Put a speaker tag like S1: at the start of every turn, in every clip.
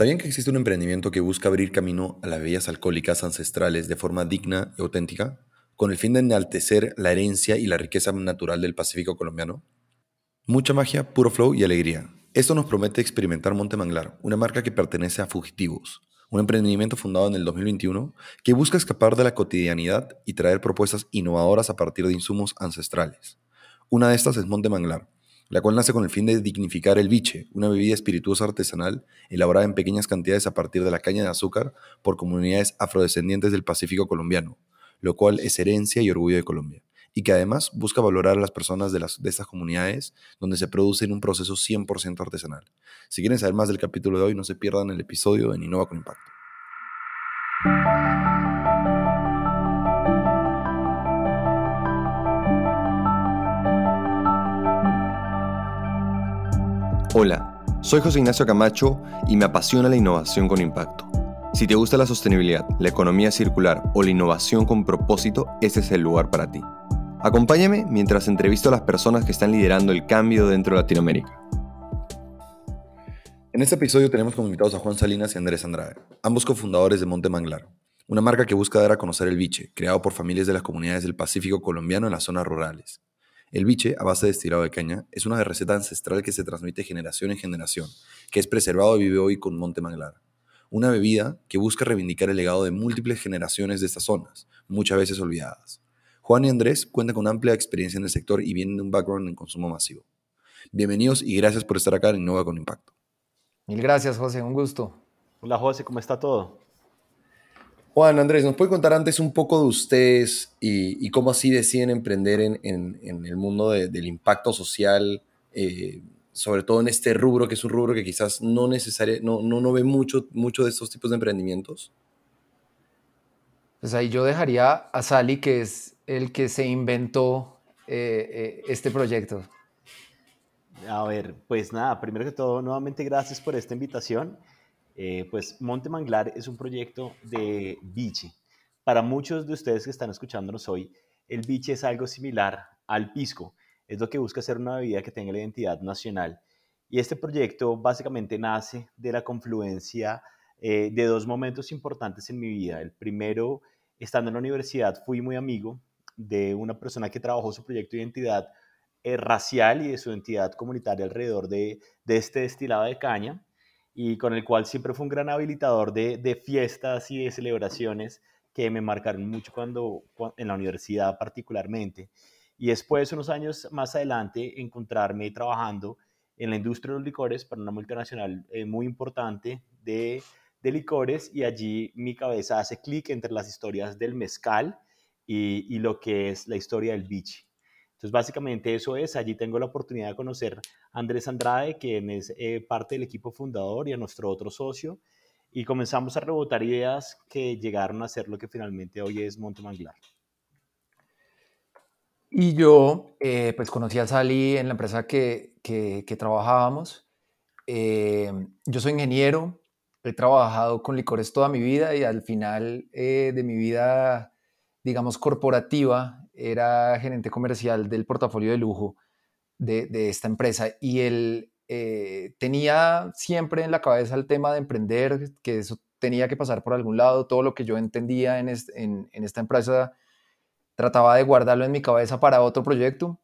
S1: ¿Sabían que existe un emprendimiento que busca abrir camino a las bebidas alcohólicas ancestrales de forma digna y auténtica, con el fin de enaltecer la herencia y la riqueza natural del Pacífico colombiano? Mucha magia, puro flow y alegría. Esto nos promete experimentar Monte Manglar, una marca que pertenece a Fugitivos, un emprendimiento fundado en el 2021 que busca escapar de la cotidianidad y traer propuestas innovadoras a partir de insumos ancestrales. Una de estas es Monte Manglar, la cual nace con el fin de dignificar el biche, una bebida espirituosa artesanal elaborada en pequeñas cantidades a partir de la caña de azúcar por comunidades afrodescendientes del Pacífico colombiano, lo cual es herencia y orgullo de Colombia, y que además busca valorar a las personas de, las, de estas comunidades donde se produce en un proceso 100% artesanal. Si quieren saber más del capítulo de hoy, no se pierdan el episodio en Innova con Impacto.
S2: Hola, soy José Ignacio Camacho y me apasiona la innovación con impacto. Si te gusta la sostenibilidad, la economía circular o la innovación con propósito, este es el lugar para ti. Acompáñame mientras entrevisto a las personas que están liderando el cambio dentro de Latinoamérica.
S1: En este episodio tenemos como invitados a Juan Salinas y Andrés Andrade, ambos cofundadores de Monte Manglar, una marca que busca dar a conocer el biche, creado por familias de las comunidades del Pacífico colombiano en las zonas rurales. El biche, a base de estirado de caña, es una receta ancestral que se transmite generación en generación, que es preservado y vive hoy con Monte Manglar. Una bebida que busca reivindicar el legado de múltiples generaciones de estas zonas, muchas veces olvidadas. Juan y Andrés cuentan con amplia experiencia en el sector y vienen de un background en consumo masivo. Bienvenidos y gracias por estar acá en Innova con Impacto.
S3: Mil gracias, José, un gusto.
S4: Hola, José, ¿cómo está todo?
S1: Juan, Andrés, ¿nos puede contar antes un poco de ustedes y, cómo así deciden emprender en, el mundo del impacto social, eh, sobre todo en este rubro, que es un rubro que quizás no, necesaria, no, no, no ve mucho, mucho de estos tipos de emprendimientos?
S3: Pues ahí yo dejaría a Sally, que es el que se inventó eh, eh, este proyecto.
S4: A ver, pues nada, primero que todo, nuevamente gracias por esta invitación. Eh, pues Monte Manglar es un proyecto de biche. Para muchos de ustedes que están escuchándonos hoy, el biche es algo similar al pisco. Es lo que busca ser una bebida que tenga la identidad nacional. Y este proyecto básicamente nace de la confluencia eh, de dos momentos importantes en mi vida. El primero, estando en la universidad, fui muy amigo de una persona que trabajó su proyecto de identidad eh, racial y de su identidad comunitaria alrededor de, de este destilado de caña y con el cual siempre fue un gran habilitador de, fiestas y de celebraciones que me marcaron mucho cuando, en la universidad particularmente. Y después, unos años más adelante, encontrarme trabajando en la industria de los licores para una multinacional eh, muy importante de, de, licores y allí mi cabeza hace clic entre las historias del mezcal y, y, lo que es la historia del bichi. Entonces, básicamente eso es, allí tengo la oportunidad de conocer a Andrés Andrade, quien es eh, parte del equipo fundador y a nuestro otro socio, y comenzamos a rebotar ideas que llegaron a ser lo que finalmente hoy es Monte Manglar.
S3: Y yo, eh, pues conocí a Sally en la empresa que, que, trabajábamos. Eh, yo soy ingeniero, he trabajado con licores toda mi vida y al final de mi vida, digamos, corporativa, era gerente comercial del portafolio de lujo de, esta empresa y él eh, tenía siempre en la cabeza el tema de emprender, que eso tenía que pasar por algún lado, todo lo que yo entendía en, esta empresa trataba de guardarlo en mi cabeza para otro proyecto.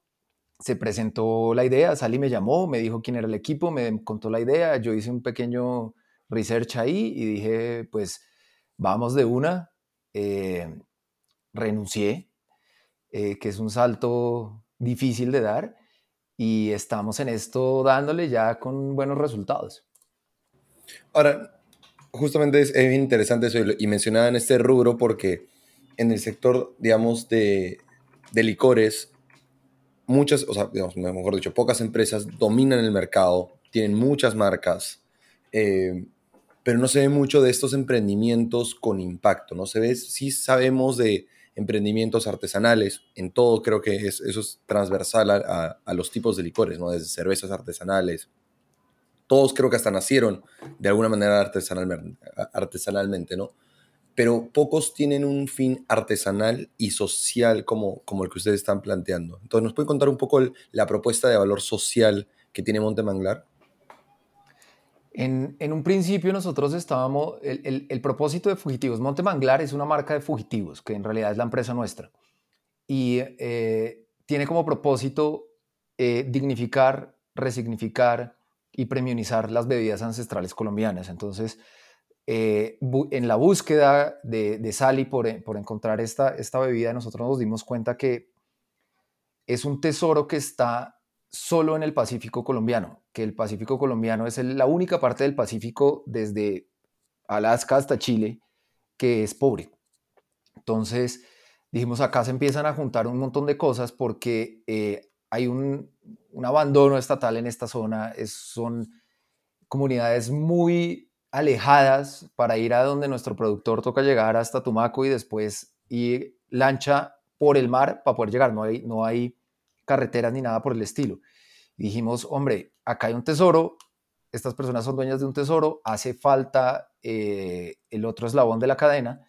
S3: Se presentó la idea, Sally me llamó, me dijo quién era el equipo, me contó la idea, yo hice un pequeño research ahí y dije, pues vamos de una. Eh, renuncié, eh, que es un salto difícil de dar y estamos en esto dándole ya con buenos resultados.
S1: Ahora, justamente es, interesante eso y mencionaba en este rubro porque en el sector, digamos, de, de licores, muchas, o sea, digamos, mejor dicho, pocas empresas dominan el mercado, tienen muchas marcas, eh, pero no se ve mucho de estos emprendimientos con impacto, ¿no? Se ve, sí sabemos de emprendimientos artesanales, en todo creo que eso es transversal a, los tipos de licores, ¿no? Desde cervezas artesanales. Todos creo que hasta nacieron de alguna manera artesanalmente, ¿no? Pero pocos tienen un fin artesanal y social como, como el que ustedes están planteando. Entonces, ¿nos puede contar un poco la propuesta de valor social que tiene Monte Manglar?
S3: En, un principio nosotros estábamos, el, propósito de Fugitivos Monte Manglar es una marca de fugitivos, que en realidad es la empresa nuestra. Y eh, tiene como propósito eh, dignificar, resignificar y premionizar las bebidas ancestrales colombianas. Entonces, eh, en la búsqueda de, Sally por, por, encontrar esta, esta bebida, nosotros nos dimos cuenta que es un tesoro que está solo en el Pacífico colombiano, que el Pacífico colombiano es la única parte del Pacífico desde Alaska hasta Chile que es pobre. Entonces, dijimos, acá se empiezan a juntar un montón de cosas porque eh, hay un, abandono estatal en esta zona, es, son comunidades muy alejadas para ir a donde nuestro productor toca llegar hasta Tumaco y después ir lancha por el mar para poder llegar, no hay, no hay carreteras ni nada por el estilo. Dijimos, hombre, acá hay un tesoro, estas personas son dueñas de un tesoro, hace falta eh, el otro eslabón de la cadena.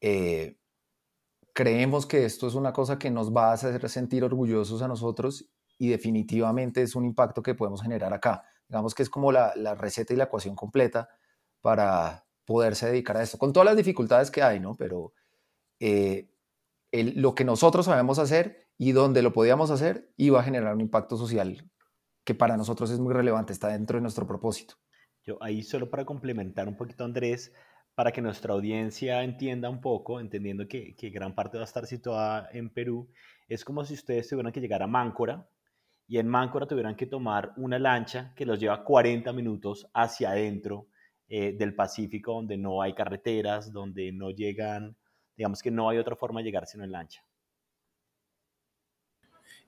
S3: Eh, creemos que esto es una cosa que nos va a hacer sentir orgullosos a nosotros y definitivamente es un impacto que podemos generar acá. Digamos que es como la, receta y la ecuación completa para poderse dedicar a esto, con todas las dificultades que hay, ¿no? Pero eh, lo que nosotros sabemos hacer y donde lo podíamos hacer iba a generar un impacto social que para nosotros es muy relevante, está dentro de nuestro propósito.
S4: Yo ahí solo para complementar un poquito, Andrés, para que nuestra audiencia entienda un poco, entendiendo que, que gran parte va a estar situada en Perú, es como si ustedes tuvieran que llegar a Máncora y en Máncora tuvieran que tomar una lancha que los lleva 40 minutos hacia adentro eh, del Pacífico, donde no hay carreteras, donde no llegan digamos que no hay otra forma de llegar sino en lancha.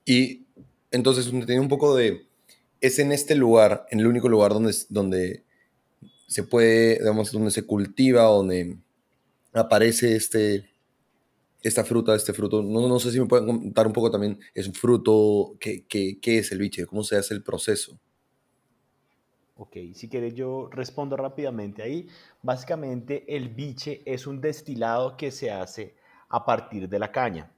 S1: Y entonces tiene un poco de, es en este lugar, en el único lugar donde, donde se puede, digamos, donde se cultiva, donde aparece este, esta fruta, este fruto. No, no sé si me pueden contar un poco también, es un fruto, ¿qué, qué, qué es el biche? ¿Cómo se hace el proceso?
S4: Ok, si quieres yo respondo rápidamente ahí. Básicamente el biche es un destilado que se hace a partir de la caña.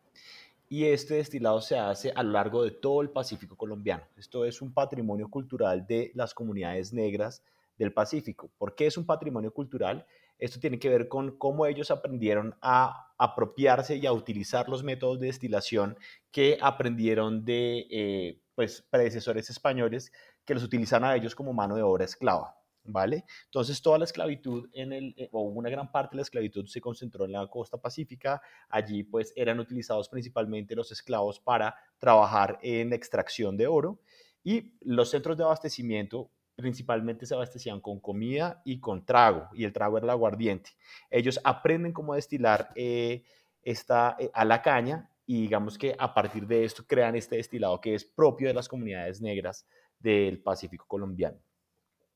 S4: Y este destilado se hace a lo largo de todo el Pacífico colombiano. Esto es un patrimonio cultural de las comunidades negras del Pacífico. ¿Por qué es un patrimonio cultural? Esto tiene que ver con cómo ellos aprendieron a apropiarse y a utilizar los métodos de destilación que aprendieron de eh, pues, predecesores españoles que los utilizan a ellos como mano de obra esclava. ¿Vale? Entonces toda la esclavitud en el, eh, o una gran parte de la esclavitud se concentró en la costa pacífica. Allí pues eran utilizados principalmente los esclavos para trabajar en extracción de oro y los centros de abastecimiento principalmente se abastecían con comida y con trago y el trago era el aguardiente. Ellos aprenden cómo destilar eh, esta, eh, a la caña y digamos que a partir de esto crean este destilado que es propio de las comunidades negras del Pacífico colombiano.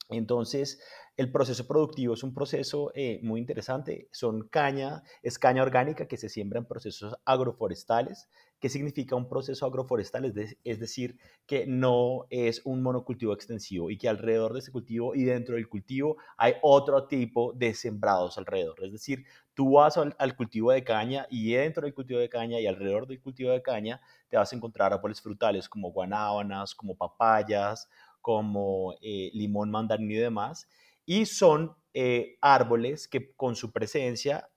S4: Entonces, el proceso productivo es un proceso eh, muy interesante. Son caña, es caña orgánica que se siembra en procesos agroforestales. ¿Qué significa un proceso agroforestal? Es, decir, que no es un monocultivo extensivo y que alrededor de ese cultivo y dentro del cultivo hay otro tipo de sembrados alrededor. Es decir, tú vas al, al cultivo de caña y dentro del cultivo de caña y alrededor del cultivo de caña te vas a encontrar árboles frutales como guanábanas, como papayas, como eh, limón, mandarín y demás. Y son eh, árboles que con su presencia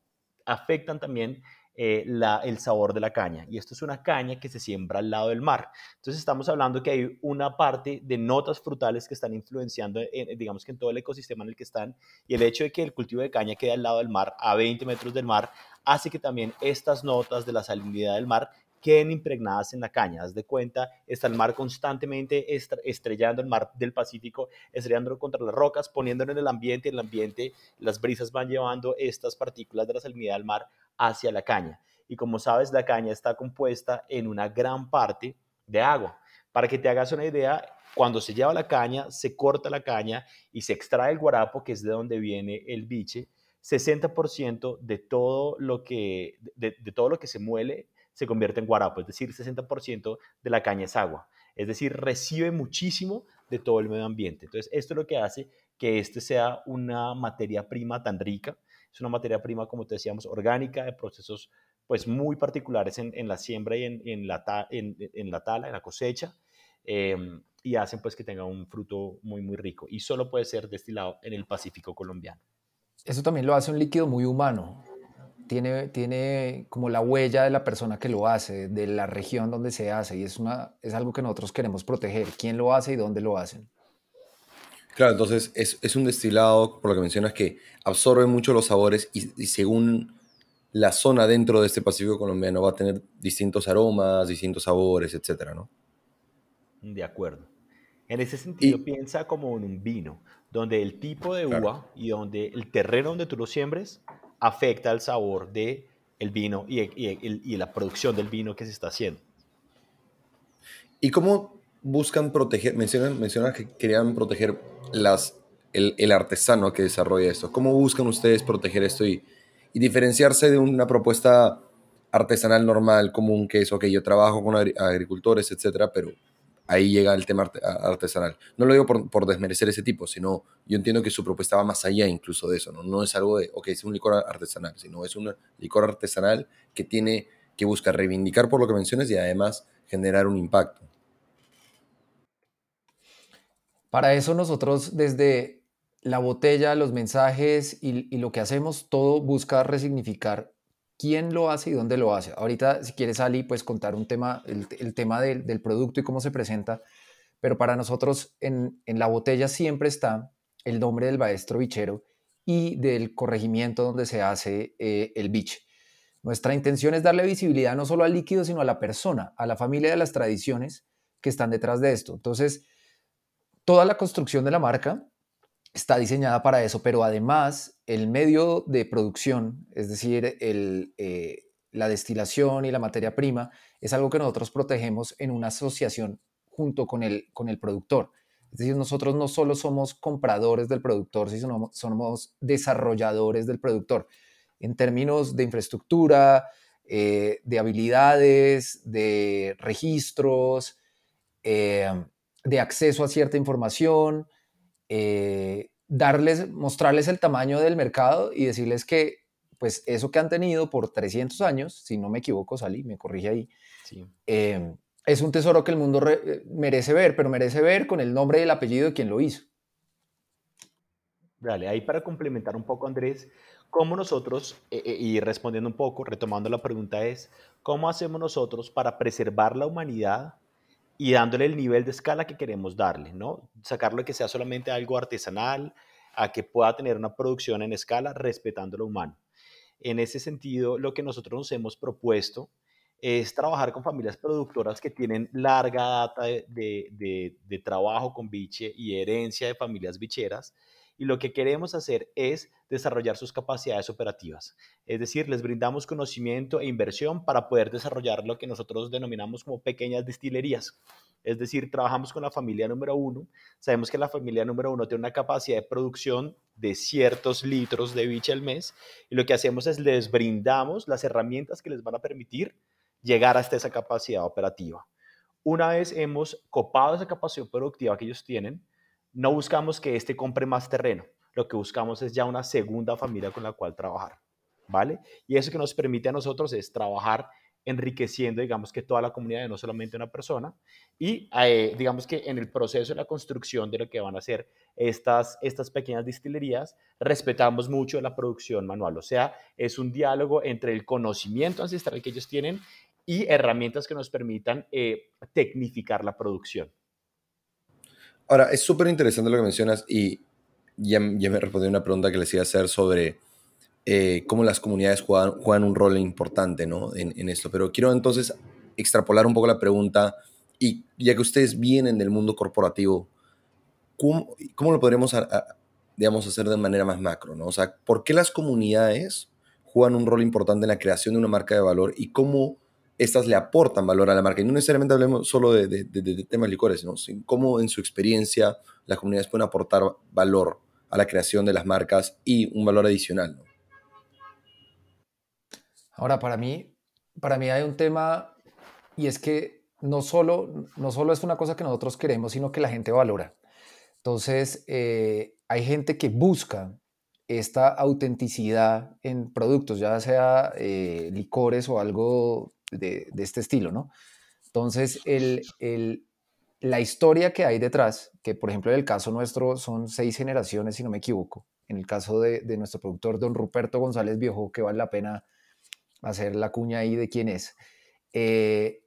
S4: afectan también eh, el sabor de la caña. Y esto es una caña que se siembra al lado del mar. Entonces estamos hablando que hay una parte de notas frutales que están influenciando, digamos que en todo el ecosistema en el que están. Y el hecho de que el cultivo de caña quede al lado del mar, a 20 metros del mar, hace que también estas notas de la salinidad del mar queden impregnadas en la caña. Haz de cuenta, está el mar constantemente estrellando el mar del Pacífico, estrellándolo contra las rocas, poniéndolo en el ambiente. En el ambiente, las brisas van llevando estas partículas de la salinidad del mar hacia la caña. Y como sabes, la caña está compuesta en una gran parte de agua. Para que te hagas una idea, cuando se lleva la caña, se corta la caña y se extrae el guarapo, que es de donde viene el biche. 60% de todo lo que de, de todo lo que se muele se convierte en guarapo, es decir, 60% de la caña es agua, es decir, recibe muchísimo de todo el medio ambiente. Entonces, esto es lo que hace que este sea una materia prima tan rica, es una materia prima, como te decíamos, orgánica, de procesos pues muy particulares en, la siembra y en, la en, la tala, en la cosecha. Em, y hacen pues que tenga un fruto muy, muy rico. Y solo puede ser destilado en el Pacífico colombiano.
S3: Eso también lo hace un líquido muy humano. Tiene, tiene como la huella de la persona que lo hace, de la región donde se hace, y es, una, es algo que nosotros queremos proteger. ¿Quién lo hace y dónde lo hacen?
S1: Claro, entonces es, es un destilado, por lo que mencionas, que absorbe mucho los sabores y, y según la zona dentro de este Pacífico colombiano va a tener distintos aromas, distintos sabores, etcétera, ¿no?
S4: De acuerdo. En ese sentido, piensa como en un vino, donde el tipo de uva y donde el terreno donde tú lo siembres afecta el sabor del el vino y, y, la producción del vino que se está haciendo.
S1: ¿Y cómo buscan proteger? Mencionan, mencionan que querían proteger las, el, el, artesano que desarrolla esto. ¿Cómo buscan ustedes proteger esto y, y diferenciarse de una propuesta artesanal normal, común, que es, ok, yo trabajo con agricultores, etcétera, pero ahí llega el tema artesanal. No lo digo por, desmerecer ese tipo, sino yo entiendo que su propuesta va más allá incluso de eso, ¿no? Es algo de, ok, es un licor artesanal, sino es un licor artesanal que tiene, que busca reivindicar por lo que mencionas y además generar un impacto.
S3: Para eso nosotros desde la botella, los mensajes y, y lo que hacemos, todo busca resignificar quién lo hace y dónde lo hace. Ahorita, si quieres, Ali, pues contar un tema, el, tema del, producto y cómo se presenta, pero para nosotros en, la botella siempre está el nombre del maestro bichero y del corregimiento donde se hace eh, el biche. Nuestra intención es darle visibilidad no solo al líquido, sino a la persona, a la familia de las tradiciones que están detrás de esto. Entonces, toda la construcción de la marca está diseñada para eso, pero además el medio de producción, es decir, eh, la destilación y la materia prima, es algo que nosotros protegemos en una asociación junto con el, con el productor. Es decir, nosotros no solo somos compradores del productor, sino somos desarrolladores del productor en términos de infraestructura, eh, de habilidades, de registros, eh, de acceso a cierta información, eh, darles, mostrarles el tamaño del mercado y decirles que pues eso que han tenido por 300 años, si no me equivoco, Salí, me corrige ahí, eh, es un tesoro que el mundo eh, merece ver, pero merece ver con el nombre y el apellido de quien lo hizo.
S4: Dale, ahí para complementar un poco, Andrés, cómo nosotros, y respondiendo un poco, retomando la pregunta es, ¿cómo hacemos nosotros para preservar la humanidad y dándole el nivel de escala que queremos darle, ¿no? Sacarlo que sea solamente algo artesanal, a que pueda tener una producción en escala respetando lo humano. En ese sentido, lo que nosotros nos hemos propuesto es trabajar con familias productoras que tienen larga data de, de, de trabajo con biche y herencia de familias bicheras y lo que queremos hacer es desarrollar sus capacidades operativas. Es decir, les brindamos conocimiento e inversión para poder desarrollar lo que nosotros denominamos como pequeñas destilerías. Es decir, trabajamos con la familia número uno. Sabemos que la familia número uno tiene una capacidad de producción de ciertos litros de biche al mes y lo que hacemos es les brindamos las herramientas que les van a permitir llegar hasta esa capacidad operativa. Una vez hemos copado esa capacidad productiva que ellos tienen, no buscamos que éste compre más terreno, lo que buscamos es ya una segunda familia con la cual trabajar, ¿vale? Y eso que nos permite a nosotros es trabajar enriqueciendo, digamos que toda la comunidad, no solamente una persona, y eh, digamos que en el proceso de la construcción de lo que van a ser estas, estas pequeñas distillerías, respetamos mucho la producción manual, o sea, es un diálogo entre el conocimiento ancestral que ellos tienen y herramientas que nos permitan eh, tecnificar la producción.
S1: Ahora, es súper interesante lo que mencionas y ya, me respondió una pregunta que les iba a hacer sobre eh, cómo las comunidades juegan, un rol importante ¿no? en, esto. Pero quiero entonces extrapolar un poco la pregunta y ya que ustedes vienen del mundo corporativo, ¿cómo, cómo lo podremos digamos, hacer de manera más macro? ¿no? O sea, ¿por qué las comunidades juegan un rol importante en la creación de una marca de valor y cómo estas le aportan valor a la marca. Y no necesariamente hablemos solo de, de, temas licores, sino cómo en su experiencia las comunidades pueden aportar valor a la creación de las marcas y un valor adicional.
S3: Ahora, para mí, para mí hay un tema y es que no solo, no solo es una cosa que nosotros queremos, sino que la gente valora. Entonces, eh, hay gente que busca esta autenticidad en productos, ya sea eh, licores o algo de, este estilo, ¿no? Entonces, el, la historia que hay detrás, que por ejemplo en el caso nuestro son seis generaciones, si no me equivoco, en el caso de, nuestro productor, don Ruperto González Viejo, que vale la pena hacer la cuña ahí de quién es, eh,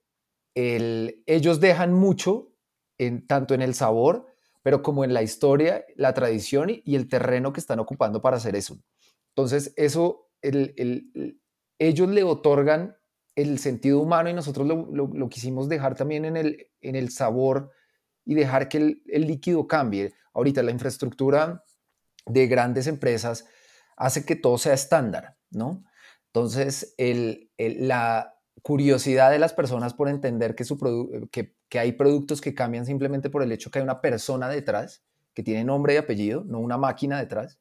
S3: ellos dejan mucho, en, tanto en el sabor, pero como en la historia, la tradición y, el terreno que están ocupando para hacer eso. Entonces, eso, ellos le otorgan el sentido humano y nosotros lo, quisimos dejar también en el, en el sabor y dejar que el, líquido cambie. Ahorita la infraestructura de grandes empresas hace que todo sea estándar, ¿no? Entonces, la curiosidad de las personas por entender que, su que, que hay productos que cambian simplemente por el hecho que hay una persona detrás, que tiene nombre y apellido, no una máquina detrás,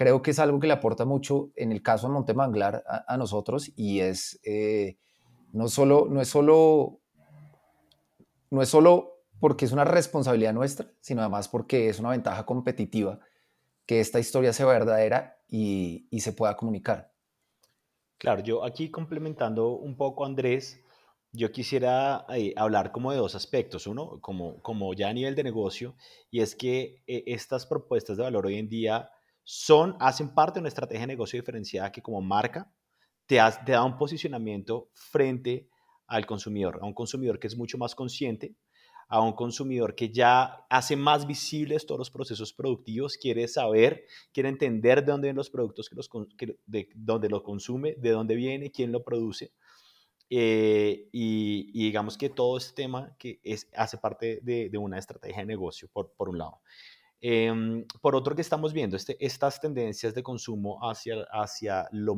S3: creo que es algo que le aporta mucho en el caso de Montemanglar a, nosotros y es eh, no solo no es solo no es solo porque es una responsabilidad nuestra, sino además porque es una ventaja competitiva que esta historia sea verdadera y, y se pueda comunicar.
S4: Claro, yo aquí complementando un poco Andrés, yo quisiera eh, hablar como de dos aspectos. Uno, como, como ya a nivel de negocio, y es que eh, estas propuestas de valor hoy en día son, hacen parte de una estrategia de negocio diferenciada que como marca te, te da un posicionamiento frente al consumidor, a un consumidor que es mucho más consciente, a un consumidor que ya hace más visibles todos los procesos productivos, quiere saber, quiere entender de dónde vienen los productos, que los, de dónde lo consume, de dónde viene, quién lo produce. Eh, y, digamos que todo este tema que es, hace parte de, de una estrategia de negocio, por, por un lado. Em, por otro que estamos viendo, este, estas tendencias de consumo hacia, hacia lo,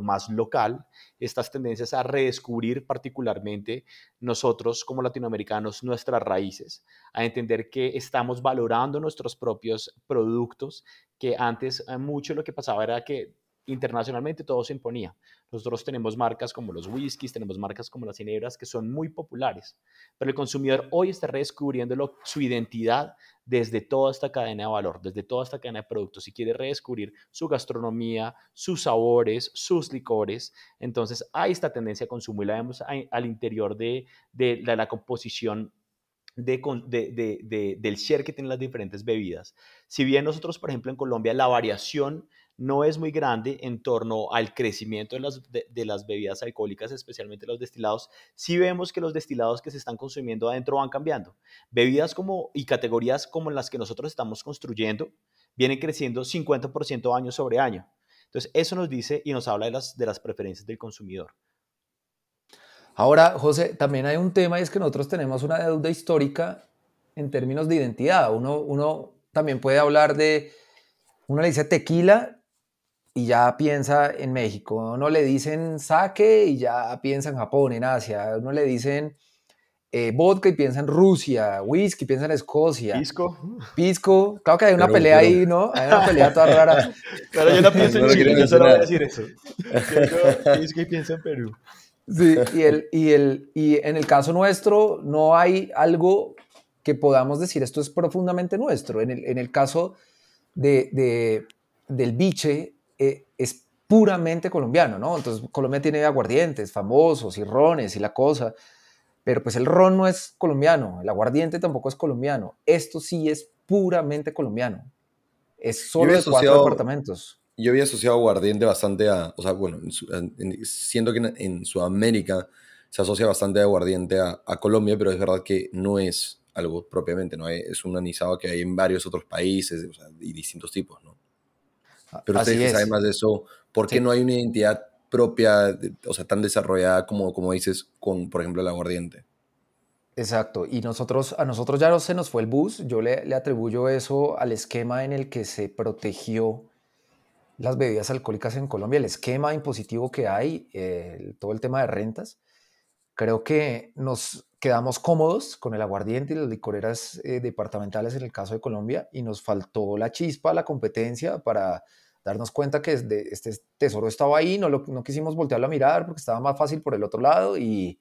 S4: más local, estas tendencias a redescubrir particularmente nosotros como latinoamericanos nuestras raíces, a entender que estamos valorando nuestros propios productos, que antes eh, mucho lo que pasaba era que internacionalmente todo se imponía. Nosotros tenemos marcas como los whiskies, tenemos marcas como las ginebras que son muy populares, pero el consumidor hoy está redescubriendo su identidad desde toda esta cadena de valor, desde toda esta cadena de productos y quiere redescubrir su gastronomía, sus sabores, sus licores. Entonces hay esta tendencia a consumo y la vemos al interior de, la composición de, del share que tienen las diferentes bebidas. Si bien nosotros, por ejemplo, en Colombia la variación no es muy grande en torno al crecimiento de las, de, las, bebidas alcohólicas, especialmente los destilados, sí vemos que los destilados que se están consumiendo adentro van cambiando. Bebidas como y categorías como las que nosotros estamos construyendo vienen creciendo 50% año sobre año. Entonces, eso nos dice y nos habla de las, de las preferencias del consumidor.
S3: Ahora, José, también hay un tema y es que nosotros tenemos una deuda histórica en términos de identidad. Uno, uno también puede hablar de, uno le dice tequila y ya piensa en México. No le dicen sake y ya piensa en Japón, en Asia. No le dicen eh, vodka y piensa en Rusia. Whisky piensa en Escocia.
S4: Pisco.
S3: Pisco. Claro que hay una pelea ahí, ¿no? Hay una pelea toda rara.
S4: Pero yo no pienso en Chile, yo solo voy a decir eso. Pisco y pienso en Perú.
S3: Sí, y, el, y, el, y en el caso nuestro no hay algo que podamos decir esto es profundamente nuestro. En el, en el caso de, de, del biche, eh, es puramente colombiano, ¿no? Entonces Colombia tiene aguardientes famosos y rones y la cosa, pero pues el ron no es colombiano, el aguardiente tampoco es colombiano, esto sí es puramente colombiano, es solo de cuatro departamentos.
S1: Yo había asociado aguardiente bastante a, o sea, bueno, siendo que en, Sudamérica se asocia bastante aguardiente a, Colombia, pero es verdad que no es algo propiamente, ¿no? Es un anisado que hay en varios otros países y distintos tipos, ¿no? Pero ustedes saben más de eso, ¿por qué no hay una identidad propia, o sea, tan desarrollada como, como dices, con, por ejemplo, el aguardiente?
S3: Exacto, y nosotros, a nosotros ya no se nos fue el bus, yo le, le atribuyo eso al esquema en el que se protegió las bebidas alcohólicas en Colombia, el esquema impositivo que hay, todo el tema de rentas. Creo que nos quedamos cómodos con el aguardiente y las licoreras eh, departamentales en el caso de Colombia y nos faltó la chispa, la competencia para darnos cuenta que este tesoro estaba ahí, no, lo, no quisimos voltearlo a mirar porque estaba más fácil por el otro lado, y,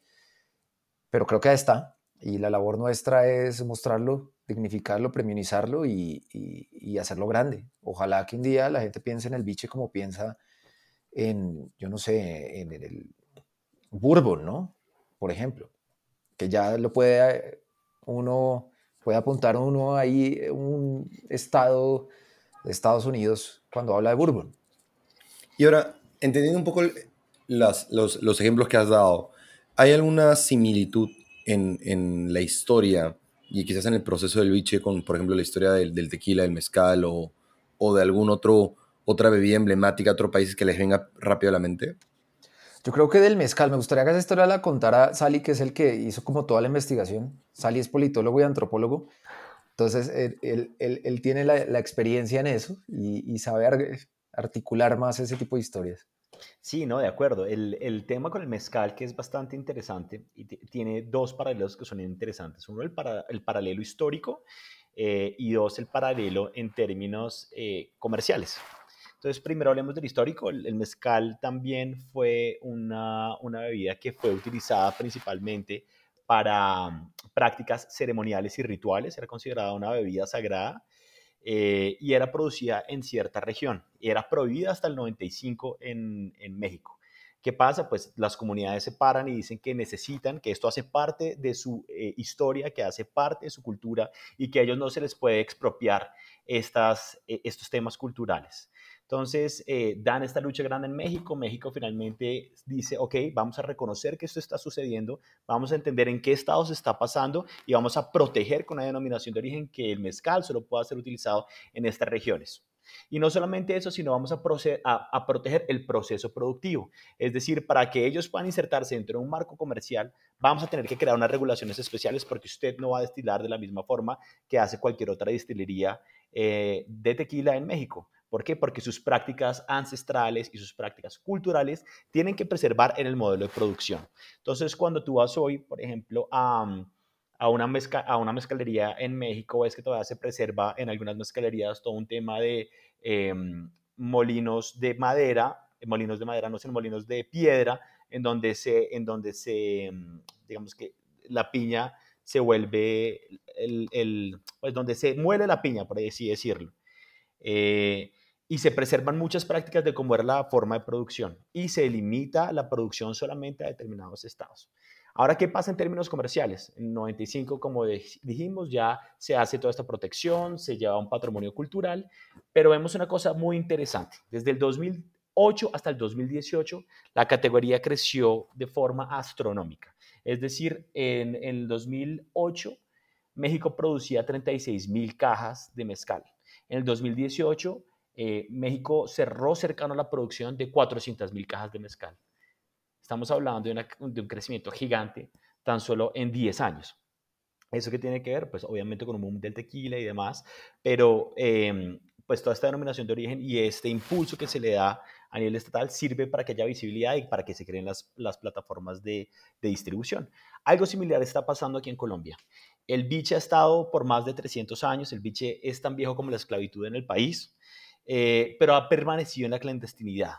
S3: pero creo que ahí está. Y la labor nuestra es mostrarlo, dignificarlo, premiumizarlo y, y, hacerlo grande. Ojalá que un día la gente piense en el biche como piensa en, yo no sé, en el bourbon, ¿no? Por ejemplo, que ya lo puede uno puede apuntar uno ahí un estado de Estados Unidos cuando habla de bourbon.
S1: Y ahora, entendiendo un poco las, los, los, ejemplos que has dado, ¿hay alguna similitud en, en, la historia y quizás en el proceso del biche con, por ejemplo, la historia del, del tequila, del mezcal o, o, de algún otro otra bebida emblemática otro país que les venga rápido a la mente?
S3: Yo creo que del mezcal, me gustaría que esa historia la contara Sally, que es el que hizo como toda la investigación. Sally es politólogo y antropólogo. Entonces, él, él, él tiene la, la, experiencia en eso y, y, sabe articular más ese tipo de historias.
S4: Sí, no, de acuerdo. El, el tema con el mezcal, que es bastante interesante, y tiene dos paralelos que son interesantes. Uno, el, para, el paralelo histórico eh, y dos, el paralelo en términos eh, comerciales. Entonces, primero hablemos del histórico. El, el mezcal también fue una, una bebida que fue utilizada principalmente para mm, prácticas ceremoniales y rituales, era considerada una bebida sagrada eh, y era producida en cierta región. Era prohibida hasta el 95 en, en México. ¿Qué pasa? Pues las comunidades se paran y dicen que necesitan, que esto hace parte de su eh, historia, que hace parte de su cultura y que a ellos no se les puede expropiar estas, eh, estos temas culturales. Entonces, eh, dan esta lucha grande en México. México finalmente dice, ok, vamos a reconocer que esto está sucediendo, vamos a entender en qué estado se está pasando y vamos a proteger con la denominación de origen que el mezcal solo pueda ser utilizado en estas regiones. Y no solamente eso, sino vamos a, proteger el proceso productivo. Es decir, para que ellos puedan insertarse dentro de un marco comercial, vamos a tener que crear unas regulaciones especiales porque usted no va a destilar de la misma forma que hace cualquier otra destilería eh, de tequila en México. ¿Por qué? Porque sus prácticas ancestrales y sus prácticas culturales tienen que preservar en el modelo de producción. Entonces, cuando tú vas hoy, por ejemplo, a, a, una, mezca, a una mezcalería en México, ves que todavía se preserva en algunas mezcalerías todo un tema de eh, molinos de madera, molinos de madera, no sé, molinos de piedra, en donde se, en donde se digamos que la piña se vuelve el, el, pues donde se muele la piña, por así decirlo. Eh, y se preservan muchas prácticas de cómo era la forma de producción y se limita la producción solamente a determinados estados. Ahora, ¿qué pasa en términos comerciales? En 95, como dijimos, ya se hace toda esta protección, se lleva un patrimonio cultural, pero vemos una cosa muy interesante. Desde el 2008 hasta el 2018, la categoría creció de forma astronómica. Es decir, en, en el 2008, México producía 36 mil cajas de mezcal. En el 2018, eh, México cerró cercano a la producción de 400 mil cajas de mezcal. Estamos hablando de, un crecimiento gigante tan solo en 10 años. ¿Eso qué tiene que ver? Pues obviamente con un boom del tequila y demás, pero em, pues toda esta denominación de origen y este impulso que se le da a nivel estatal sirve para que haya visibilidad y para que se creen las, plataformas de, distribución. Algo similar está pasando aquí en Colombia. El biche ha estado por más de 300 años, el biche es tan viejo como la esclavitud en el país. Eh, pero ha permanecido en la clandestinidad.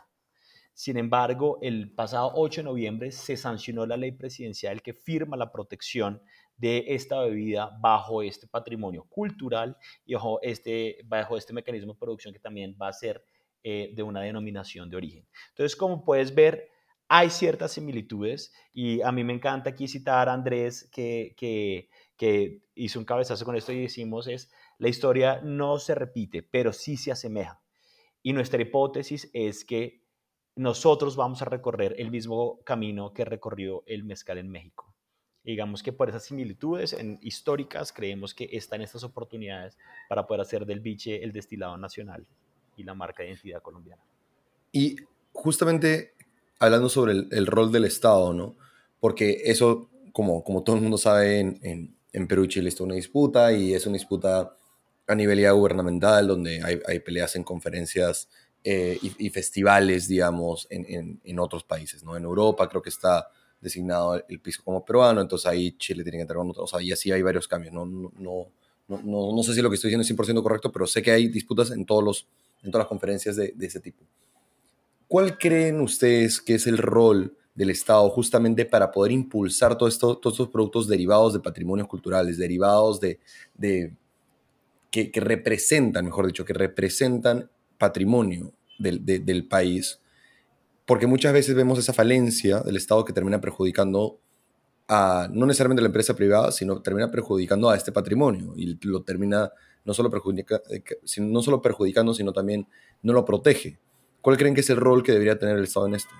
S4: Sin embargo, el pasado 8 de noviembre se sancionó la ley presidencial que firma la protección de esta bebida bajo este patrimonio cultural y bajo este, bajo este mecanismo de producción que también va a ser eh, de una denominación de origen. Entonces, como puedes ver, hay ciertas similitudes y a mí me encanta aquí citar a Andrés que, que, que hizo un cabezazo con esto y decimos es, la historia no se repite, pero sí se asemeja. Y nuestra hipótesis es que nosotros vamos a recorrer el mismo camino que recorrió el mezcal en México. digamos que por esas similitudes en, históricas creemos que están estas oportunidades para poder hacer del biche el destilado nacional y la marca de identidad colombiana.
S1: Y justamente hablando sobre el, el rol del Estado, ¿no? Porque eso, como, como todo el mundo sabe, en, en, en Perú y Chile está una disputa y es una disputa a nivel ya gubernamental, donde hay, hay peleas en conferencias eh, y, y, festivales, digamos, en, en, en, otros países, ¿no? En Europa creo que está designado el piso como peruano, entonces ahí Chile tiene que entrar con otro, o sea, y así hay varios cambios, no, no, no, no, no sé si lo que estoy diciendo es 100% correcto, pero sé que hay disputas en, todos los, en todas las conferencias de, de ese tipo. ¿Cuál creen ustedes que es el rol del Estado justamente para poder impulsar todos estos productos derivados de patrimonios culturales, derivados de, que, representan, mejor dicho, que representan patrimonio del, de, del, país, porque muchas veces vemos esa falencia del Estado que termina perjudicando a, no necesariamente a la empresa privada, sino termina perjudicando a este patrimonio y lo termina no solo, perjudica, eh, no solo perjudicando, sino también no lo protege. ¿Cuál creen que es el rol que debería tener el Estado en esto?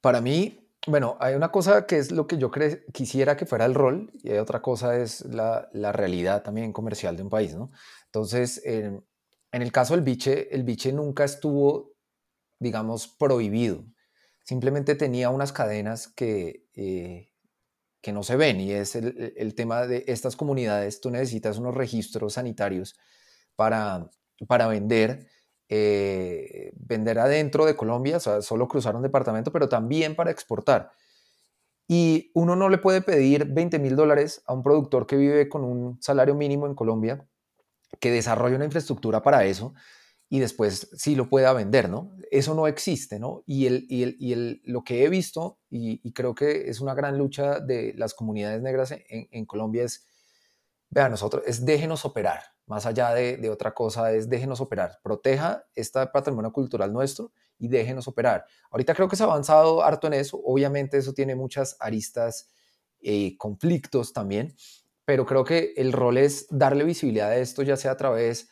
S3: Para mí, bueno, hay una cosa que es lo que yo quisiera que fuera el rol y hay otra cosa es la, realidad también comercial de un país, ¿no? Entonces, en, en el caso del biche, el biche nunca estuvo, digamos, prohibido. Simplemente tenía unas cadenas que, eh, que no se ven y es el, el, tema de estas comunidades. Tú necesitas unos registros sanitarios para, para vender eh, vender adentro de Colombia, o sea, solo cruzar un departamento, pero también para exportar. Y uno no le puede pedir 20 mil dólares a un productor que vive con un salario mínimo en Colombia, que desarrolle una infraestructura para eso y después sí lo pueda vender, ¿no? Eso no existe, ¿no? Y, el, y, el, y el, lo que he visto, y, creo que es una gran lucha de las comunidades negras en, Colombia, es, vean, nosotros, es déjenos operar, más allá de, otra cosa, es déjenos operar, proteja este patrimonio cultural nuestro y déjenos operar. Ahorita creo que se ha avanzado harto en eso, obviamente eso tiene muchas aristas, eh, conflictos también, pero creo que el rol es darle visibilidad a esto, ya sea a través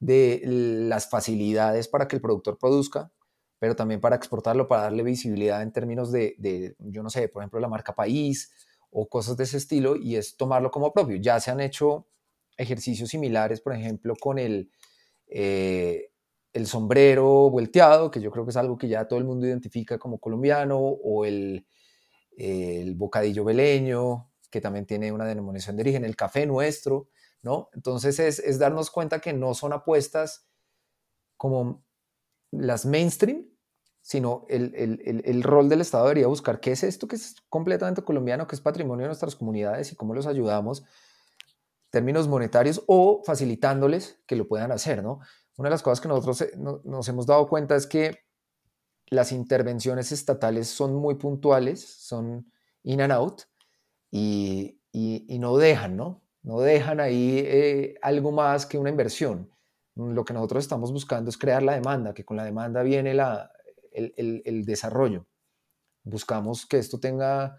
S3: de las facilidades para que el productor produzca, pero también para exportarlo, para darle visibilidad en términos de, de, yo no sé, por ejemplo, la marca país o cosas de ese estilo, y es tomarlo como propio. Ya se han hecho ejercicios similares, por ejemplo, con el, eh, el sombrero volteado, que yo creo que es algo que ya todo el mundo identifica como colombiano, o el, el bocadillo veleño, que también tiene una denominación de origen, el café nuestro, ¿no? Entonces es, es darnos cuenta que no son apuestas como las mainstream, sino el, el, el, rol del Estado debería buscar qué es esto que es completamente colombiano, que es patrimonio de nuestras comunidades y cómo los ayudamos términos monetarios o facilitándoles que lo puedan hacer, ¿no? Una de las cosas que nosotros eh, nos hemos dado cuenta es que las intervenciones estatales son muy puntuales, son in and out y, no dejan, ¿no? No dejan ahí eh, algo más que una inversión. Lo que nosotros estamos buscando es crear la demanda, que con la demanda viene la, el desarrollo. Buscamos que esto tenga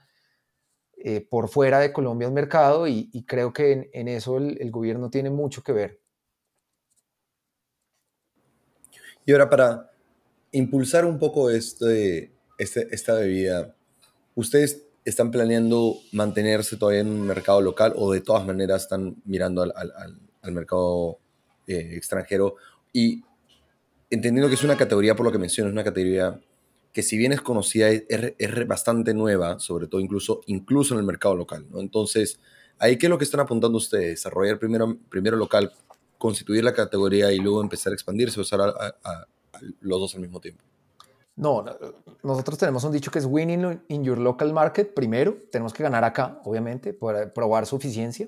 S3: eh, por fuera de Colombia un mercado y, creo que en, eso el, gobierno tiene mucho que ver.
S1: Y ahora para impulsar un poco este, este, esta bebida, ¿ustedes están planeando mantenerse todavía en un mercado local o de todas maneras están mirando al, al, mercado eh, extranjero? Y entendiendo que es una categoría, por lo que mencionas, una categoría que si bien es conocida, es, bastante nueva, sobre todo incluso, incluso en el mercado local. Entonces, ahí qué es lo que están apuntando ustedes, desarrollar primero, primero local, constituir la categoría y luego empezar a expandirse o usar a, los dos al mismo tiempo.
S3: No, nosotros tenemos un dicho que es winning in your local market primero, tenemos que ganar acá, obviamente, para probar su eficiencia.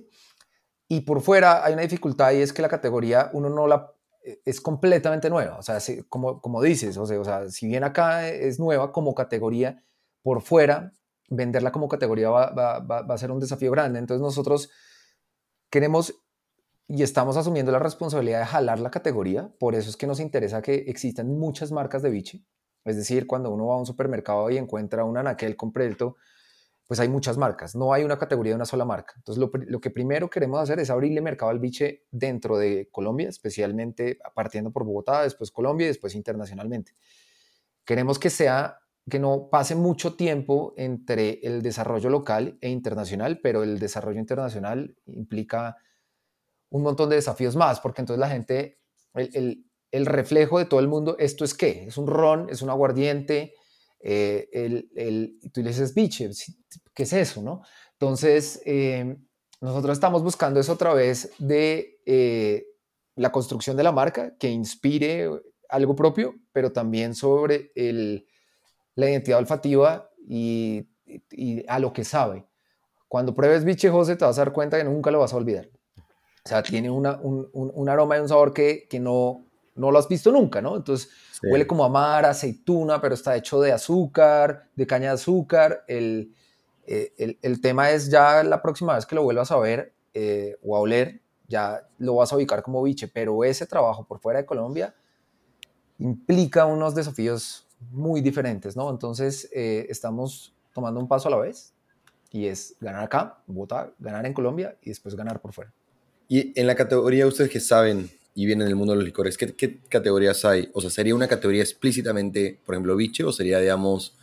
S3: Y por fuera hay una dificultad y es que la categoría uno no la es completamente nueva. O sea, como, como dices, o sea, si bien acá es nueva como categoría, por fuera, venderla como categoría va, va, va, a ser un desafío grande. Entonces nosotros queremos y estamos asumiendo la responsabilidad de jalar la categoría. Por eso es que nos interesa que existan muchas marcas de biche. Es decir, cuando uno va a un supermercado y encuentra un anaquel completo, pues hay muchas marcas, no hay una categoría de una sola marca. Entonces, lo, que primero queremos hacer es abrirle mercado al biche dentro de Colombia, especialmente partiendo por Bogotá, después Colombia y después internacionalmente. Queremos que sea que no pase mucho tiempo entre el desarrollo local e internacional, pero el desarrollo internacional implica un montón de desafíos más, porque entonces la gente, el, el reflejo de todo el mundo, ¿esto es qué? ¿Es un ron? ¿Es un aguardiente? Eh, el, el, tú le dices, biche, ¿qué es eso? ¿no? Entonces, eh, nosotros estamos buscando eso a través de eh, la construcción de la marca que inspire algo propio, pero también sobre el, la identidad olfativa y, y, a lo que sabe. Cuando pruebes biche José te vas a dar cuenta que nunca lo vas a olvidar. O sea, tiene una, un, un, un, aroma y un sabor que, que no, no lo has visto nunca, ¿no? Entonces huele como a mar, aceituna, pero está hecho de azúcar, de caña de azúcar. El, eh, el, tema es ya la próxima vez que lo vuelvas a ver eh, o a oler, ya lo vas a ubicar como biche, pero ese trabajo por fuera de Colombia implica unos desafíos muy diferentes, ¿no? Entonces eh, estamos tomando un paso a la vez y es ganar acá, Bogotá, ganar en Colombia y después ganar por fuera.
S1: Y en la categoría, ustedes que saben y vienen del mundo de los licores, ¿qué, ¿qué, categorías hay? O sea, ¿sería una categoría explícitamente, por ejemplo, biche o sería, digamos,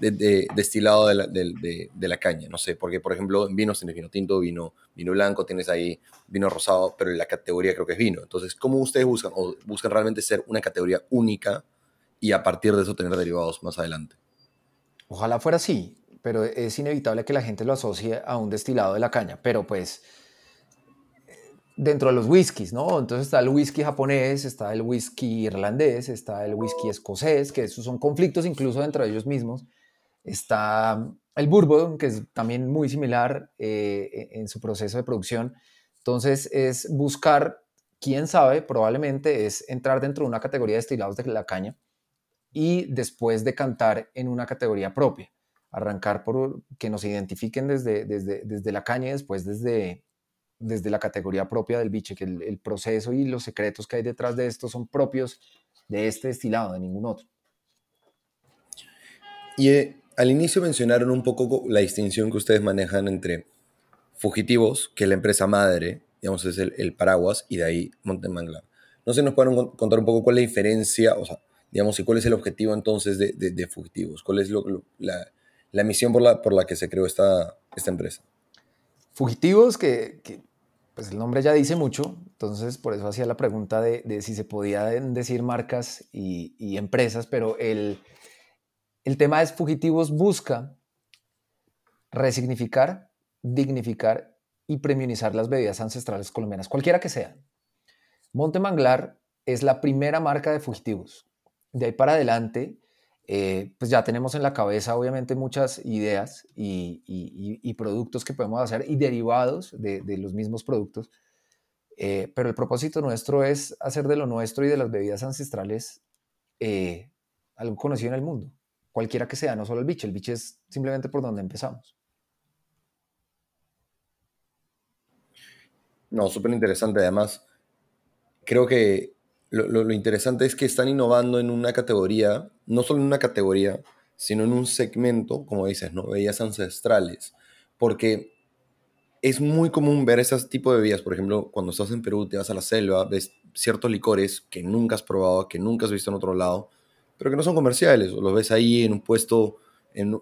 S1: de, destilado de la, de, la, caña? No sé, porque, por ejemplo, en vinos tienes vino tinto, vino, vino blanco, tienes ahí vino rosado, pero en la categoría creo que es vino. Entonces, ¿cómo ustedes buscan? ¿O buscan realmente ser una categoría única y a partir de eso tener derivados más adelante?
S3: Ojalá fuera así, pero es inevitable que la gente lo asocie a un destilado de la caña, pero pues dentro de los whiskies, ¿no? Entonces está el whisky japonés, está el whisky irlandés, está el whisky escocés, que esos son conflictos incluso dentro de ellos mismos. Está el bourbon, que es también muy similar eh, en su proceso de producción. Entonces es buscar, quién sabe, probablemente es entrar dentro de una categoría de destilados de la caña y después decantar en una categoría propia. Arrancar por que nos identifiquen desde, desde, desde la caña y después desde, desde la categoría propia del biche, que el, proceso y los secretos que hay detrás de esto son propios de este destilado, de ningún otro.
S1: Y eh, al inicio mencionaron un poco la distinción que ustedes manejan entre Fugitivos, que es la empresa madre, digamos, es el, paraguas, y de ahí Montemanglar. No sé, nos pueden contar un poco cuál es la diferencia, o sea, digamos, y cuál es el objetivo entonces de, Fugitivos, cuál es la, misión por la, por la que se creó esta, esta empresa.
S3: Fugitivos, que, que pues el nombre ya dice mucho, entonces por eso hacía la pregunta de, si se podían decir marcas y, empresas, pero el, el tema es Fugitivos busca resignificar, dignificar y premionizar las bebidas ancestrales colombianas, cualquiera que sea. Monte Manglar es la primera marca de Fugitivos. De ahí para adelante, eh, pues ya tenemos en la cabeza obviamente muchas ideas y, productos que podemos hacer y derivados de, los mismos productos. Eh, pero el propósito nuestro es hacer de lo nuestro y de las bebidas ancestrales eh, algo conocido en el mundo, cualquiera que sea, no solo el biche, el biche es simplemente por donde empezamos.
S1: No, súper interesante. Además, creo que lo, interesante es que están innovando en una categoría, no solo en una categoría, sino en un segmento, como dices, ¿no? Bebidas ancestrales. Porque es muy común ver ese tipo de bebidas. Por ejemplo, cuando estás en Perú, te vas a la selva, ves ciertos licores que nunca has probado, que nunca has visto en otro lado, pero que no son comerciales. Los ves ahí en un puesto, en,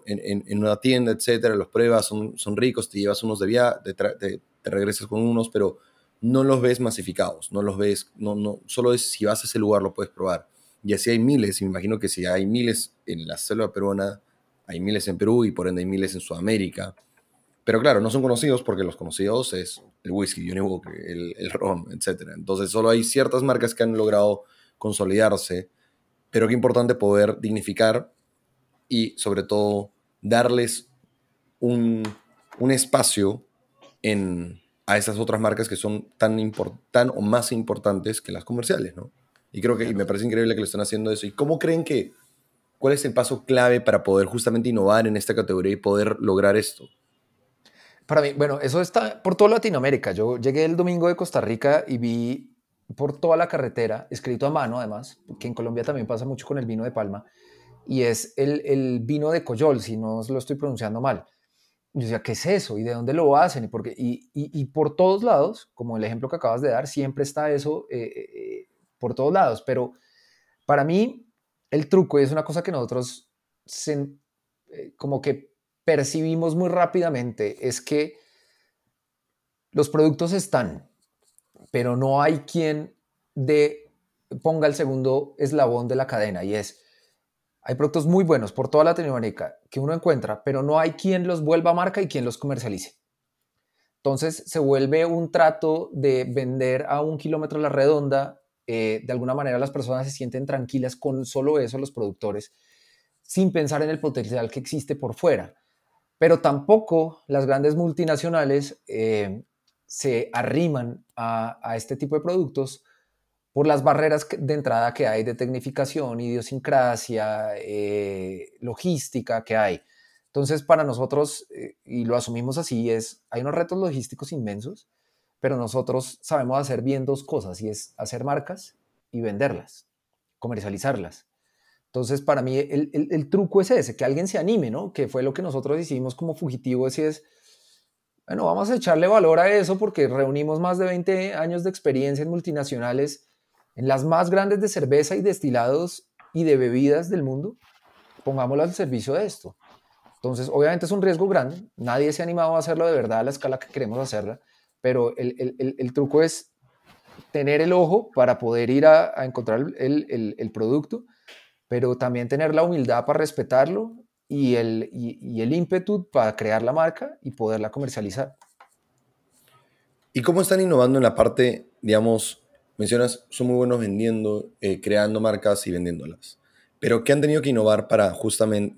S1: una tienda, etcétera, los pruebas, son, son ricos, te llevas unos de viaje, te regresas con unos, pero no los ves masificados, no los ves, no, no, solo es si vas a ese lugar lo puedes probar. Y así hay miles, me imagino que si hay miles en la selva peruana, hay miles en Perú y por ende hay miles en Sudamérica. Pero claro, no son conocidos porque los conocidos es el whisky, Johnny Walker, el, el ron, etc. Entonces solo hay ciertas marcas que han logrado consolidarse, pero qué importante poder dignificar y sobre todo darles un, un espacio en, a esas otras marcas que son tan, tan o más importantes que las comerciales, ¿no? Y creo que me parece increíble que lo están haciendo eso. ¿Y cómo creen que, cuál es el paso clave para poder justamente innovar en esta categoría y poder lograr esto?
S3: Para mí, bueno, eso está por toda Latinoamérica. Yo llegué el domingo de Costa Rica y vi por toda la carretera, escrito a mano además, que en Colombia también pasa mucho con el vino de palma, y es el, el vino de Coyol, si no lo estoy pronunciando mal yo decía, ¿qué es eso? ¿Y de dónde lo hacen? ¿Y, y, por todos lados, como el ejemplo que acabas de dar, siempre está eso eh, eh, eh, por todos lados. Pero para mí, el truco es una cosa que nosotros como que percibimos muy rápidamente, es que los productos están, pero no hay quien de, ponga el segundo eslabón de la cadena y es, hay productos muy buenos por toda Latinoamérica que uno encuentra, pero no hay quien los vuelva marca y quien los comercialice. Entonces se vuelve un trato de vender a un kilómetro a la redonda. Eh, de alguna manera las personas se sienten tranquilas con solo eso, los productores, sin pensar en el potencial que existe por fuera. Pero tampoco las grandes multinacionales eh, se arriman a, a este tipo de productos por las barreras de entrada que hay de tecnificación, idiosincrasia, eh, logística que hay. Entonces, para nosotros, eh, y lo asumimos así, es, hay unos retos logísticos inmensos, pero nosotros sabemos hacer bien dos cosas, y es hacer marcas y venderlas, comercializarlas. Entonces, para mí, el, truco es ese, que alguien se anime, ¿no? Que fue lo que nosotros hicimos como fugitivo, así es, bueno, vamos a echarle valor a eso porque reunimos más de 20 años de experiencia en multinacionales, en las más grandes de cerveza y destilados y de bebidas del mundo, pongámoslo al servicio de esto. Entonces, obviamente es un riesgo grande, nadie se ha animado a hacerlo de verdad a la escala que queremos hacerla, pero el, truco es tener el ojo para poder ir a, a encontrar el producto pero también tener la humildad para respetarlo y el, y, el ímpetu para crear la marca y poderla comercializar.
S1: ¿Y cómo están innovando en la parte, digamos, mencionas, son muy buenos vendiendo, eh, creando marcas y vendiéndolas? Pero ¿qué han tenido que innovar para justamente,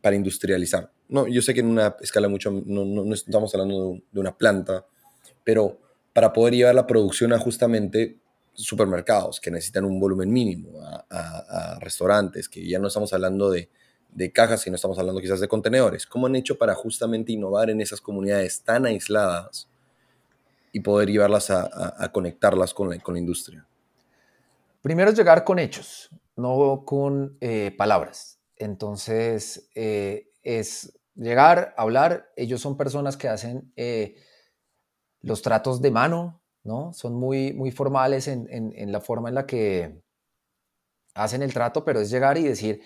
S1: para industrializar? No, yo sé que en una escala mucho, no, no, estamos hablando de una planta, pero para poder llevar la producción a justamente supermercados que necesitan un volumen mínimo, a, restaurantes, que ya no estamos hablando de, cajas, sino estamos hablando quizás de contenedores. ¿Cómo han hecho para justamente innovar en esas comunidades tan aisladas y poder llevarlas a, conectarlas con la, industria?
S3: Primero llegar con hechos, no con eh, palabras. Entonces, eh, es llegar, hablar. Ellos son personas que hacen eh, los tratos de mano, ¿no? Son muy, muy formales en, la forma en la que hacen el trato, pero es llegar y decir,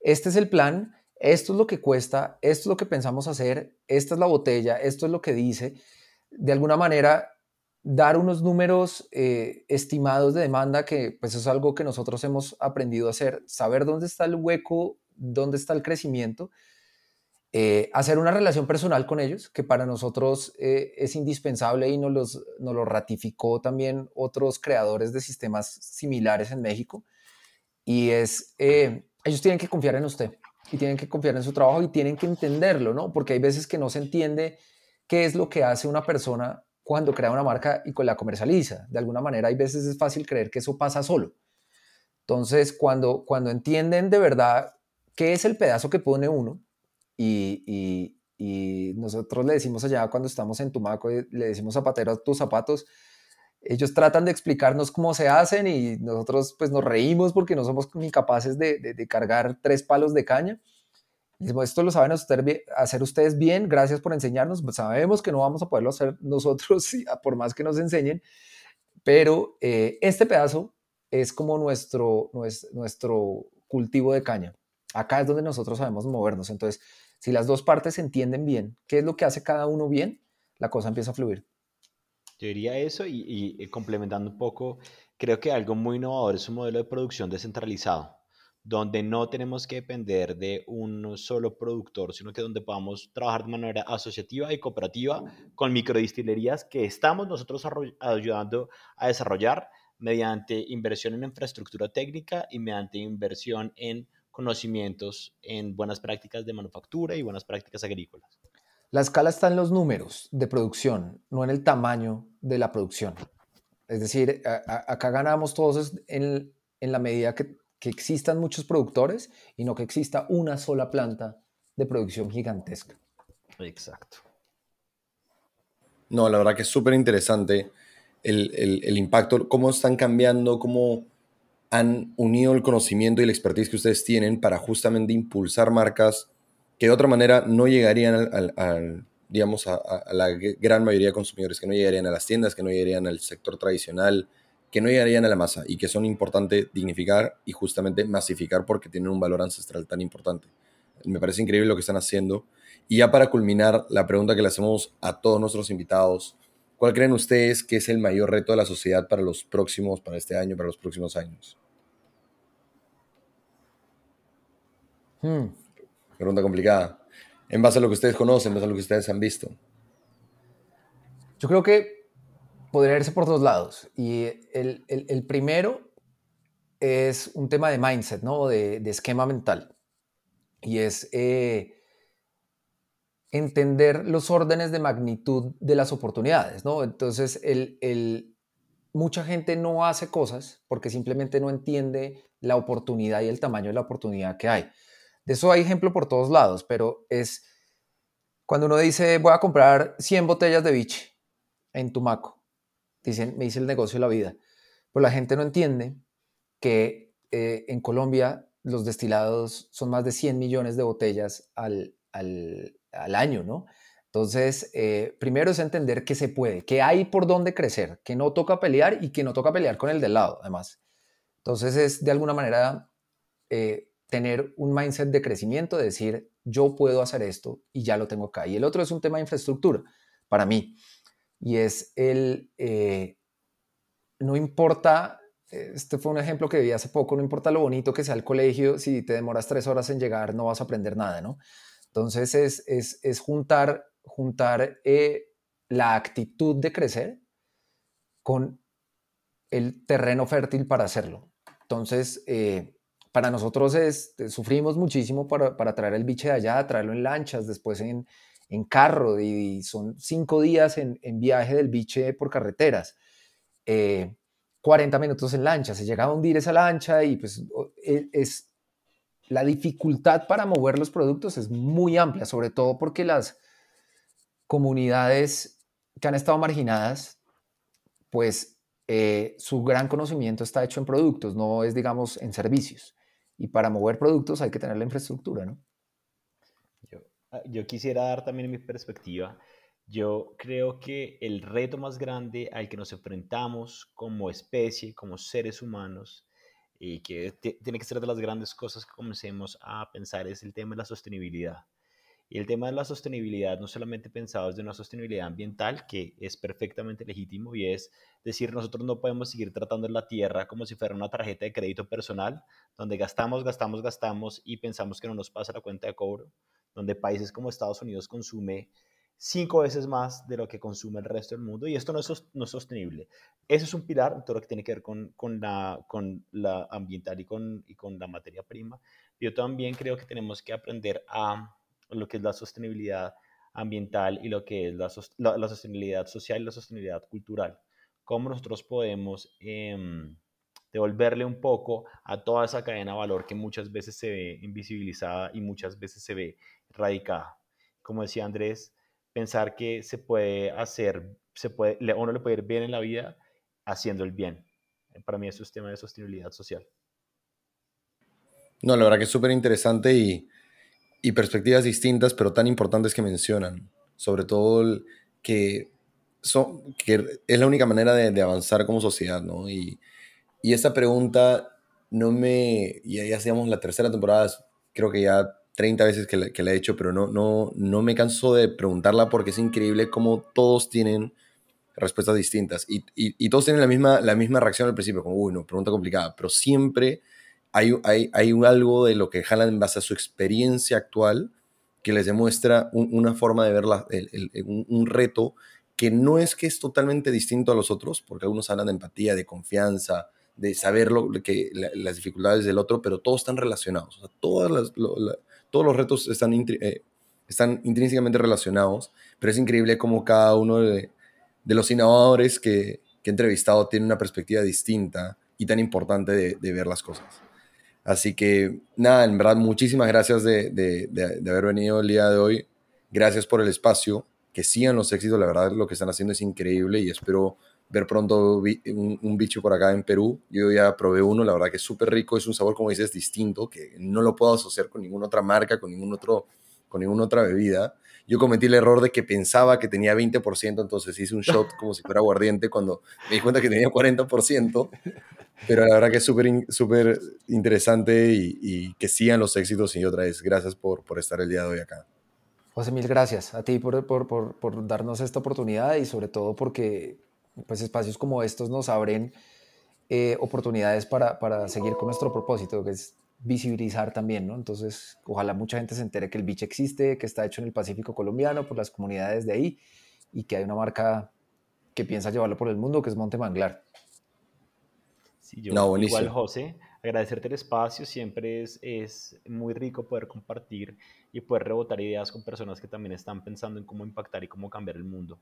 S3: este es el plan, esto es lo que cuesta, esto es lo que pensamos hacer, esta es la botella, esto es lo que dice. De alguna manera, dar unos números eh, estimados de demanda, que pues es algo que nosotros hemos aprendido a hacer, saber dónde está el hueco, dónde está el crecimiento eh, hacer una relación personal con ellos, que para nosotros eh, es indispensable y nos, los, nos lo ratificó también otros creadores de sistemas similares en México. Y es, ellos tienen que confiar en usted y tienen que confiar en su trabajo y tienen que entenderlo, ¿no? Porque hay veces que no se entiende qué es lo que hace una persona cuando crea una marca y la comercializa. De alguna manera, hay veces es fácil creer que eso pasa solo. Entonces, cuando, cuando entienden de verdad qué es el pedazo que pone uno, y, nosotros le decimos allá cuando estamos en Tumaco, eh, le decimos zapatero a tus zapatos, ellos tratan de explicarnos cómo se hacen y nosotros pues nos reímos porque no somos incapaces de, de, cargar tres palos de caña. Esto lo saben hacer ustedes bien, gracias por enseñarnos, pues, sabemos que no vamos a poderlo hacer nosotros por más que nos enseñen, pero eh, este pedazo es como nuestro, nuestro, nuestro cultivo de caña. Acá es donde nosotros sabemos movernos. Entonces, si las dos partes entienden bien qué es lo que hace cada uno bien, la cosa empieza a fluir.
S4: Yo diría eso y, y complementando un poco, creo que algo muy innovador es un modelo de producción descentralizado, donde no tenemos que depender de un solo productor, sino que donde podamos trabajar de manera asociativa y cooperativa con microdistillerías que estamos nosotros ayudando a desarrollar mediante inversión en infraestructura técnica y mediante inversión en conocimientos en buenas prácticas de manufactura y buenas prácticas agrícolas.
S3: La escala está en los números de producción, no en el tamaño de la producción. Es decir, acá ganamos todos en, la medida que, existan muchos productores y no que exista una sola planta de producción gigantesca.
S4: Exacto.
S1: No, la verdad que es súper interesante el, el, impacto, cómo están cambiando, cómo han unido el conocimiento y la expertise que ustedes tienen para justamente impulsar marcas que de otra manera no llegarían al, digamos, a, la gran mayoría de consumidores, que no llegarían a las tiendas, que no llegarían al sector tradicional, que no llegarían a la masa y que son importantes dignificar y justamente masificar porque tienen un valor ancestral tan importante. Me parece increíble lo que están haciendo. Y ya para culminar, la pregunta que le hacemos a todos nuestros invitados, ¿cuál creen ustedes que es el mayor reto de la sociedad para los próximos, para este año, para los próximos años? Hmm. Pregunta complicada. En base a lo que ustedes conocen, en base a lo que ustedes han visto.
S3: Yo creo que podría irse por dos lados. Y el, primero es un tema de mindset, ¿no? De, esquema mental. Y es eh, entender los órdenes de magnitud de las oportunidades, ¿no? Entonces, el, mucha gente no hace cosas porque simplemente no entiende la oportunidad y el tamaño de la oportunidad que hay. De eso hay ejemplo por todos lados, pero es cuando uno dice voy a comprar 100 botellas de biche en Tumaco, dicen, me dice el negocio de la vida. Pues la gente no entiende que eh, en Colombia los destilados son más de 100 millones de botellas al, año, ¿no? Entonces, eh, primero es entender que se puede, que hay por dónde crecer, que no toca pelear y que no toca pelear con el del lado, además. Entonces, es de alguna manera eh, tener un mindset de crecimiento, de decir, yo puedo hacer esto y ya lo tengo acá. Y el otro es un tema de infraestructura, para mí, y es el, eh, no importa este fue un ejemplo que vi hace poco, no importa lo bonito que sea el colegio, si te demoras tres horas en llegar no vas a aprender nada, ¿no? Entonces es, es, juntar, juntar eh, la actitud de crecer con el terreno fértil para hacerlo. Entonces, eh, para nosotros es, sufrimos muchísimo para, para, traer el biche de allá, traerlo en lanchas, después en, en carro, y, son cinco días en, viaje del biche por carreteras. Eh, 40 minutos en lancha, se llega a hundir esa lancha y pues e, es, la dificultad para mover los productos es muy amplia, sobre todo porque las comunidades que han estado marginadas, pues eh, su gran conocimiento está hecho en productos, no es, digamos, en servicios. Y para mover productos hay que tener la infraestructura, ¿no?
S4: Yo, ah, yo quisiera dar también mi perspectiva yo creo que el reto más grande al que nos enfrentamos como especie, como seres humanos, y que tiene que ser de las grandes cosas que comencemos a pensar es el tema de la sostenibilidad. Y el tema de la sostenibilidad, no solamente pensado desde una sostenibilidad ambiental, que es perfectamente legítimo, y es decir, nosotros no podemos seguir tratando la tierra como si fuera una tarjeta de crédito personal, donde gastamos, gastamos, gastamos y pensamos que no nos pasa la cuenta de cobro, donde países como Estados Unidos consume cinco veces más de lo que consume el resto del mundo y esto no es, no sostenible. Eso es un pilar, todo lo que tiene que ver con, con, la, con la ambiental y con, y con la materia prima. Yo también creo que tenemos que aprender a lo que es la sostenibilidad ambiental y lo que es la, la, sostenibilidad social y la sostenibilidad cultural. Cómo nosotros podemos em, devolverle un poco a toda esa cadena de valor que muchas veces se ve invisibilizada y muchas veces se ve radicada. Como decía Andrés, pensar que se puede hacer, se puede, uno le puede ir bien en la vida haciendo el bien. Para mí eso es tema de sostenibilidad social.
S1: No, la verdad que es súper interesante y, y, perspectivas distintas, pero tan importantes que mencionan. Sobre todo que, son, que es la única manera de, de avanzar como sociedad, ¿no? Y, y esta pregunta no me... Ya, ya hacíamos la tercera temporada, creo que ya 30 veces que la, he hecho, pero no, no, no me canso de preguntarla porque es increíble cómo todos tienen respuestas distintas y, y, todos tienen la misma, la misma reacción al principio, como, uy, no, pregunta complicada, pero siempre hay, hay, hay algo de lo que jalan en base a su experiencia actual que les demuestra una forma de ver la, un, un, reto que no es que es totalmente distinto a los otros, porque algunos hablan de empatía, de confianza, de saber lo, que, las dificultades del otro, pero todos están relacionados. Todas las, todos los retos están, eh, están intrínsecamente relacionados, pero es increíble cómo cada uno de, los innovadores que, he entrevistado tiene una perspectiva distinta y tan importante de, ver las cosas. Así que, nada, en verdad, muchísimas gracias de, de, haber venido el día de hoy. Gracias por el espacio. Que sigan los éxitos, la verdad, lo que están haciendo es increíble y espero ver pronto un, bicho por acá en Perú. Yo ya probé uno, la verdad que es súper rico, es un sabor, como dices, distinto, que no lo puedo asociar con ninguna otra marca, con, ningún otro, con ninguna otra bebida. Yo cometí el error de que pensaba que tenía 20%, entonces hice un shot como si fuera aguardiente cuando me di cuenta que tenía 40%. Pero la verdad que es súper súper interesante y, que sigan los éxitos. Y otra vez, gracias por, por estar el día de hoy acá.
S3: José, mil gracias a ti por, por, por, por darnos esta oportunidad y sobre todo porque pues espacios como estos nos abren eh, oportunidades para, para, seguir con nuestro propósito, que es visibilizar también, ¿no? Entonces, ojalá mucha gente se entere que el biche existe, que está hecho en el Pacífico colombiano por las comunidades de ahí y que hay una marca que piensa llevarlo por el mundo, que es Monte Manglar.
S4: Sí, yo no, igual, José, agradecerte el espacio, siempre es, es muy rico poder compartir y poder rebotar ideas con personas que también están pensando en cómo impactar y cómo cambiar el mundo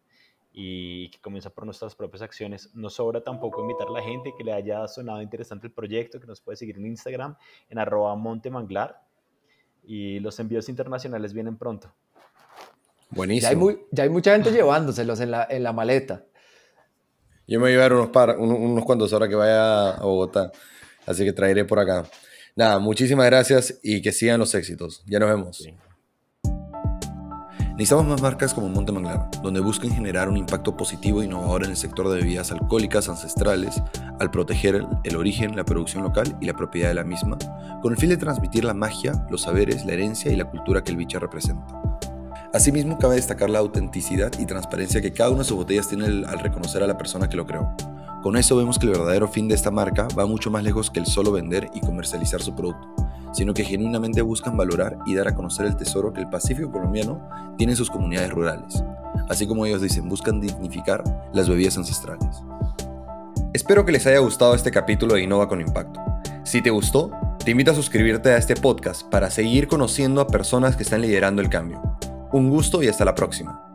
S4: y que comienza por nuestras propias acciones. No sobra tampoco invitar a la gente que le haya sonado interesante el proyecto, que nos puede seguir en Instagram, en arroba montemanglar. Y los envíos internacionales vienen pronto.
S3: Buenísimo. Ya hay, muy, ya hay mucha gente llevándoselos en la, en la maleta.
S1: Yo me voy a llevar unos, par, unos, cuantos ahora que vaya a Bogotá, así que traeré por acá. Nada, muchísimas gracias y que sigan los éxitos. Ya nos vemos.
S4: Sí.
S1: Necesitamos más marcas como Monte Manglar, donde busquen generar un impacto positivo e innovador en el sector de bebidas alcohólicas ancestrales al proteger el origen, la producción local y la propiedad de la misma, con el fin de transmitir la magia, los saberes, la herencia y la cultura que el bicha representa. Asimismo, cabe destacar la autenticidad y transparencia que cada una de sus botellas tiene al reconocer a la persona que lo creó. Con eso vemos que el verdadero fin de esta marca va mucho más lejos que el solo vender y comercializar su producto sino que genuinamente buscan valorar y dar a conocer el tesoro que el Pacífico colombiano tiene en sus comunidades rurales. Así como ellos dicen, buscan dignificar las bebidas ancestrales. Espero que les haya gustado este capítulo de Innova con Impacto. Si te gustó, te invito a suscribirte a este podcast para seguir conociendo a personas que están liderando el cambio. Un gusto y hasta la próxima.